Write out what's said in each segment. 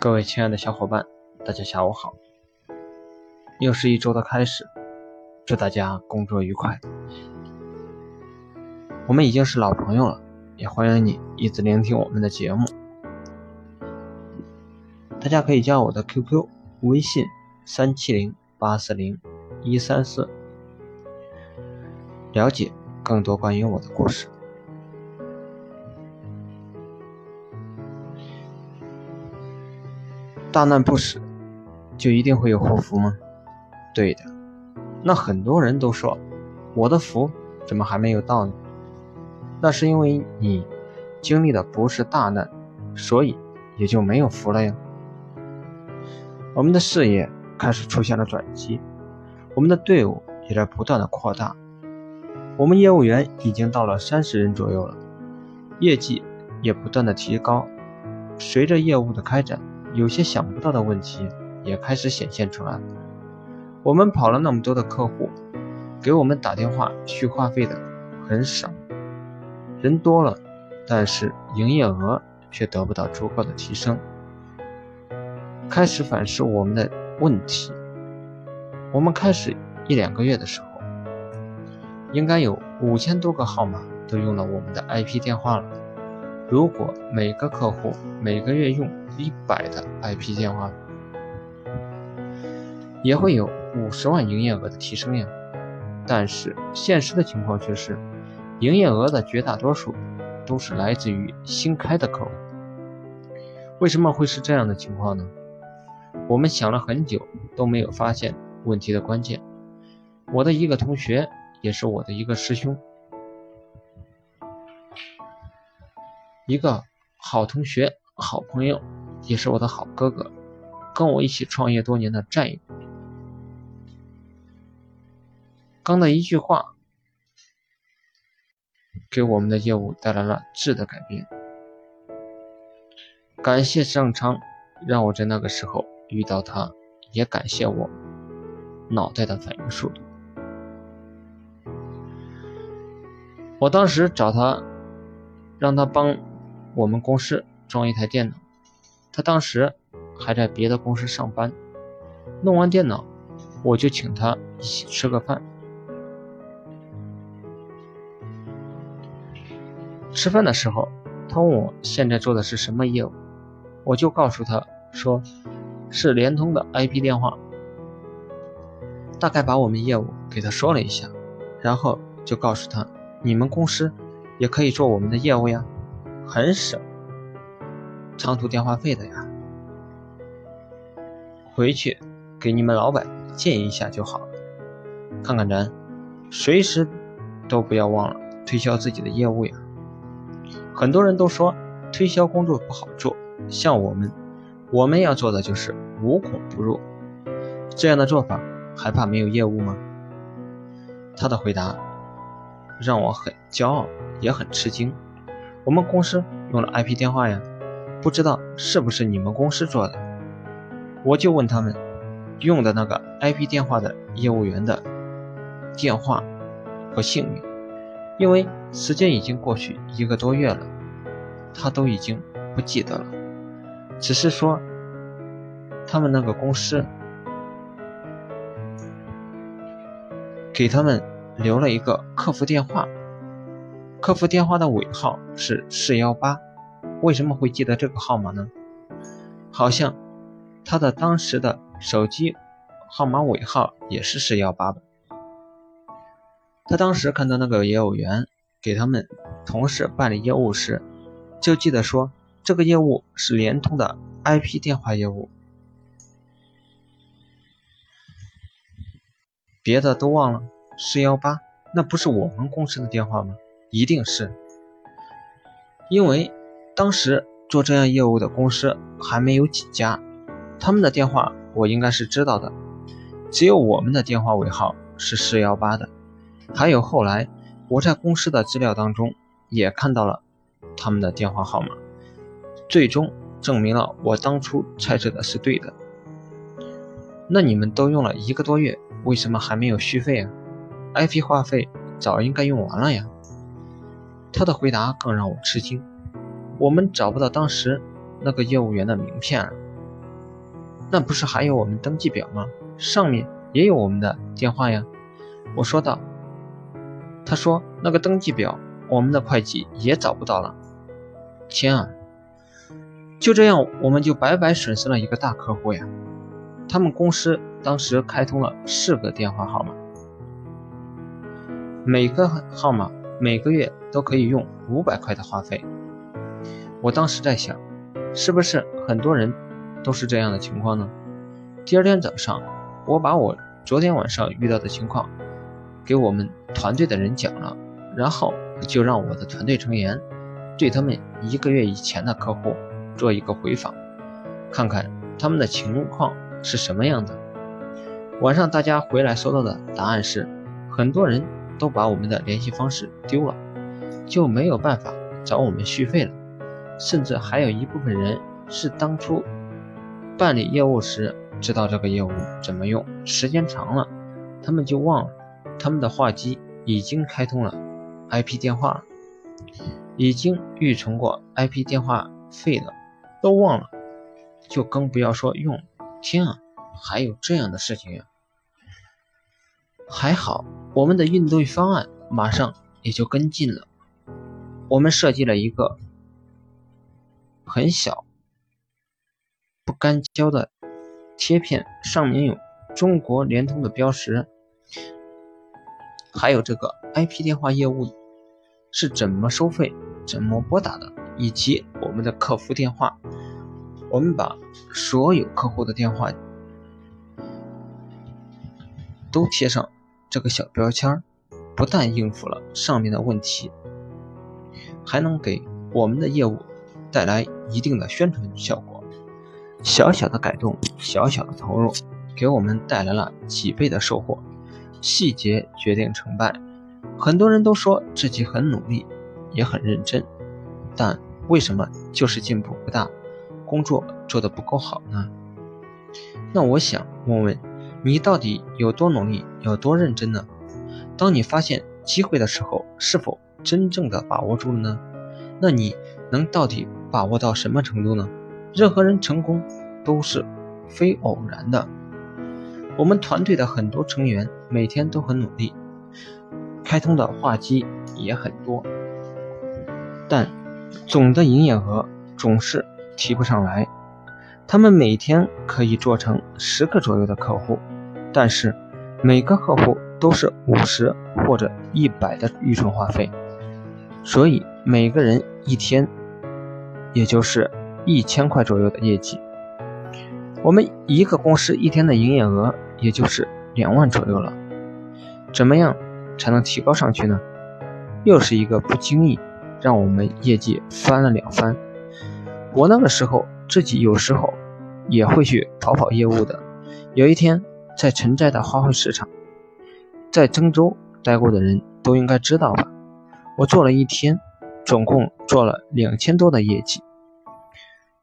各位亲爱的小伙伴，大家下午好！又是一周的开始，祝大家工作愉快。我们已经是老朋友了，也欢迎你一直聆听我们的节目。大家可以加我的 QQ 微信三七零八四零一三四，了解更多关于我的故事。大难不死，就一定会有祸福吗？对的，那很多人都说我的福怎么还没有到呢？那是因为你经历的不是大难，所以也就没有福了呀。我们的事业开始出现了转机，我们的队伍也在不断的扩大，我们业务员已经到了三十人左右了，业绩也不断的提高。随着业务的开展。有些想不到的问题也开始显现出来。我们跑了那么多的客户，给我们打电话续话费的很少，人多了，但是营业额却得不到足够的提升。开始反思我们的问题。我们开始一两个月的时候，应该有五千多个号码都用了我们的 IP 电话了。如果每个客户每个月用一百的 IP 电话，也会有五十万营业额的提升呀。但是现实的情况却是，营业额的绝大多数都是来自于新开的客户。为什么会是这样的情况呢？我们想了很久都没有发现问题的关键。我的一个同学，也是我的一个师兄。一个好同学、好朋友，也是我的好哥哥，跟我一起创业多年的战友。刚的一句话，给我们的业务带来了质的改变。感谢上昌，让我在那个时候遇到他，也感谢我脑袋的反应速度。我当时找他，让他帮。我们公司装一台电脑，他当时还在别的公司上班。弄完电脑，我就请他一起吃个饭。吃饭的时候，他问我现在做的是什么业务，我就告诉他说是联通的 IP 电话，大概把我们业务给他说了一下，然后就告诉他你们公司也可以做我们的业务呀。很省长途电话费的呀，回去给你们老板建议一下就好了。看看咱，随时都不要忘了推销自己的业务呀。很多人都说推销工作不好做，像我们，我们要做的就是无孔不入。这样的做法还怕没有业务吗？他的回答让我很骄傲，也很吃惊。我们公司用了 IP 电话呀，不知道是不是你们公司做的？我就问他们用的那个 IP 电话的业务员的电话和姓名，因为时间已经过去一个多月了，他都已经不记得了，只是说他们那个公司给他们留了一个客服电话。客服电话的尾号是四幺八，为什么会记得这个号码呢？好像他的当时的手机号码尾号也是四幺八吧。他当时看到那个业务员给他们同事办理业务时，就记得说这个业务是联通的 IP 电话业务，别的都忘了。四幺八，那不是我们公司的电话吗？一定是，因为当时做这样业务的公司还没有几家，他们的电话我应该是知道的，只有我们的电话尾号是四幺八的，还有后来我在公司的资料当中也看到了他们的电话号码，最终证明了我当初猜测的是对的。那你们都用了一个多月，为什么还没有续费啊？IP 话费早应该用完了呀。他的回答更让我吃惊，我们找不到当时那个业务员的名片了，那不是还有我们登记表吗？上面也有我们的电话呀。我说道。他说那个登记表，我们的会计也找不到了。天啊！就这样，我们就白白损失了一个大客户呀。他们公司当时开通了四个电话号码，每个号码每个月都可以用五百块的话费。我当时在想，是不是很多人都是这样的情况呢？第二天早上，我把我昨天晚上遇到的情况。给我们团队的人讲了，然后就让我的团队成员对他们一个月以前的客户做一个回访，看看他们的情况是什么样的。晚上大家回来收到的答案是，很多人都把我们的联系方式丢了，就没有办法找我们续费了，甚至还有一部分人是当初办理业务时知道这个业务怎么用，时间长了，他们就忘了。他们的话机已经开通了 IP 电话了，已经预存过 IP 电话费了都忘了，就更不要说用。天啊，还有这样的事情呀！还好我们的应对方案马上也就跟进了，我们设计了一个很小、不干胶的贴片，上面有中国联通的标识。还有这个 IP 电话业务是怎么收费、怎么拨打的，以及我们的客服电话，我们把所有客户的电话都贴上这个小标签不但应付了上面的问题，还能给我们的业务带来一定的宣传效果。小小的改动，小小的投入，给我们带来了几倍的收获。细节决定成败，很多人都说自己很努力，也很认真，但为什么就是进步不大，工作做得不够好呢？那我想问问你，到底有多努力，有多认真呢？当你发现机会的时候，是否真正的把握住了呢？那你能到底把握到什么程度呢？任何人成功都是非偶然的。我们团队的很多成员每天都很努力，开通的话机也很多，但总的营业额总是提不上来。他们每天可以做成十个左右的客户，但是每个客户都是五十或者一百的预存话费，所以每个人一天也就是一千块左右的业绩。我们一个公司一天的营业额。也就是两万左右了，怎么样才能提高上去呢？又是一个不经意，让我们业绩翻了两番。我那个时候自己有时候也会去跑跑业务的。有一天在城寨的花卉市场，在郑州待过的人都应该知道吧？我做了一天，总共做了两千多的业绩。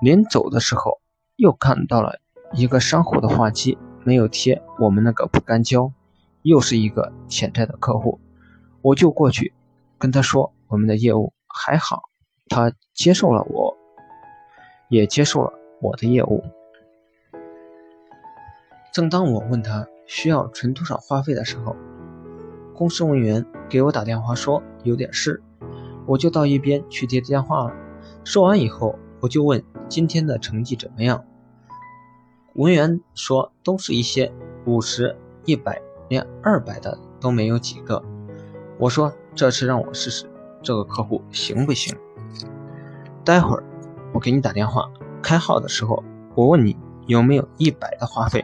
临走的时候又看到了一个商户的话机。没有贴我们那个不干胶，又是一个潜在的客户，我就过去跟他说我们的业务还好，他接受了我，也接受了我的业务。正当我问他需要存多少话费的时候，公司文员给我打电话说有点事，我就到一边去接电话了。说完以后，我就问今天的成绩怎么样。文员说：“都是一些五十、一百，连二百的都没有几个。”我说：“这次让我试试这个客户行不行？待会儿我给你打电话开号的时候，我问你有没有一百的话费，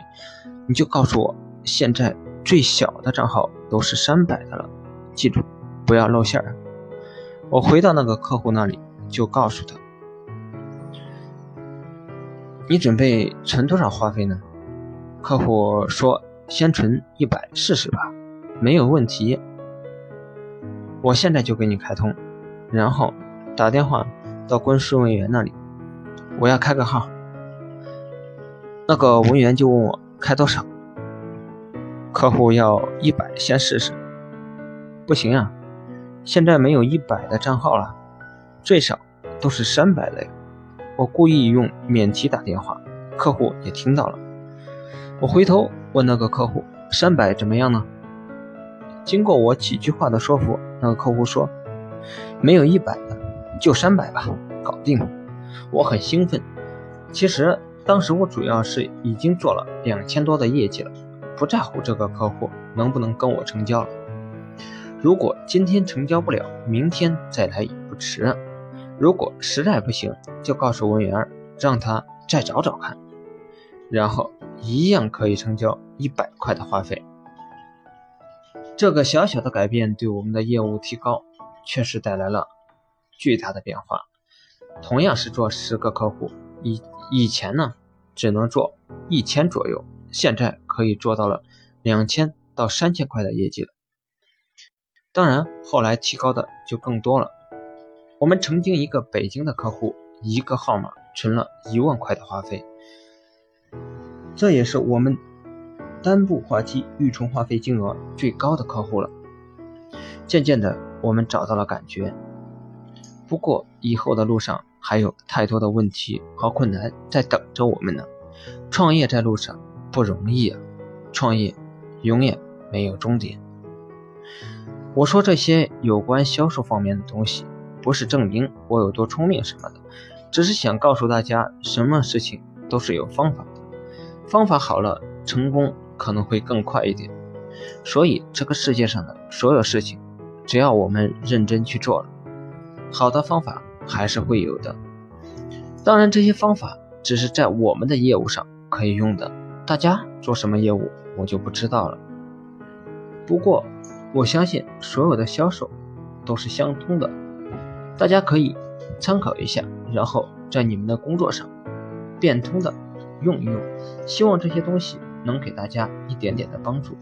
你就告诉我现在最小的账号都是三百的了。记住，不要露馅儿。”我回到那个客户那里，就告诉他。你准备存多少话费呢？客户说：“先存一百试试吧，没有问题。”我现在就给你开通，然后打电话到公司文员那里，我要开个号。那个文员就问我开多少，客户要一百先试试，不行啊，现在没有一百的账号了，最少都是三百的。我故意用免提打电话，客户也听到了。我回头问那个客户：“三百怎么样呢？”经过我几句话的说服，那个客户说：“没有一百的，就三百吧，搞定。”我很兴奋。其实当时我主要是已经做了两千多的业绩了，不在乎这个客户能不能跟我成交了。如果今天成交不了，明天再来也不迟。如果实在不行，就告诉文员，让他再找找看，然后一样可以成交一百块的话费。这个小小的改变对我们的业务提高确实带来了巨大的变化。同样是做十个客户，以以前呢只能做一千左右，现在可以做到了两千到三千块的业绩了。当然，后来提高的就更多了。我们曾经一个北京的客户，一个号码存了一万块的话费，这也是我们。单部话机预存话费金额最高的客户了。渐渐的，我们找到了感觉。不过，以后的路上还有太多的问题和困难在等着我们呢。创业在路上不容易啊！创业永远没有终点。我说这些有关销售方面的东西，不是证明我有多聪明什么的，只是想告诉大家，什么事情都是有方法的，方法好了，成功。可能会更快一点，所以这个世界上的所有事情，只要我们认真去做了，好的方法还是会有的。当然，这些方法只是在我们的业务上可以用的，大家做什么业务我就不知道了。不过，我相信所有的销售都是相通的，大家可以参考一下，然后在你们的工作上变通的用一用。希望这些东西。能给大家一点点的帮助。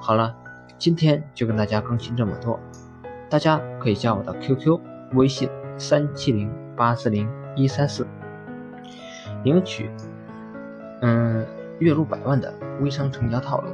好了，今天就跟大家更新这么多，大家可以加我的 QQ 微信三七零八四零一三四，领取嗯月入百万的微商成交套路。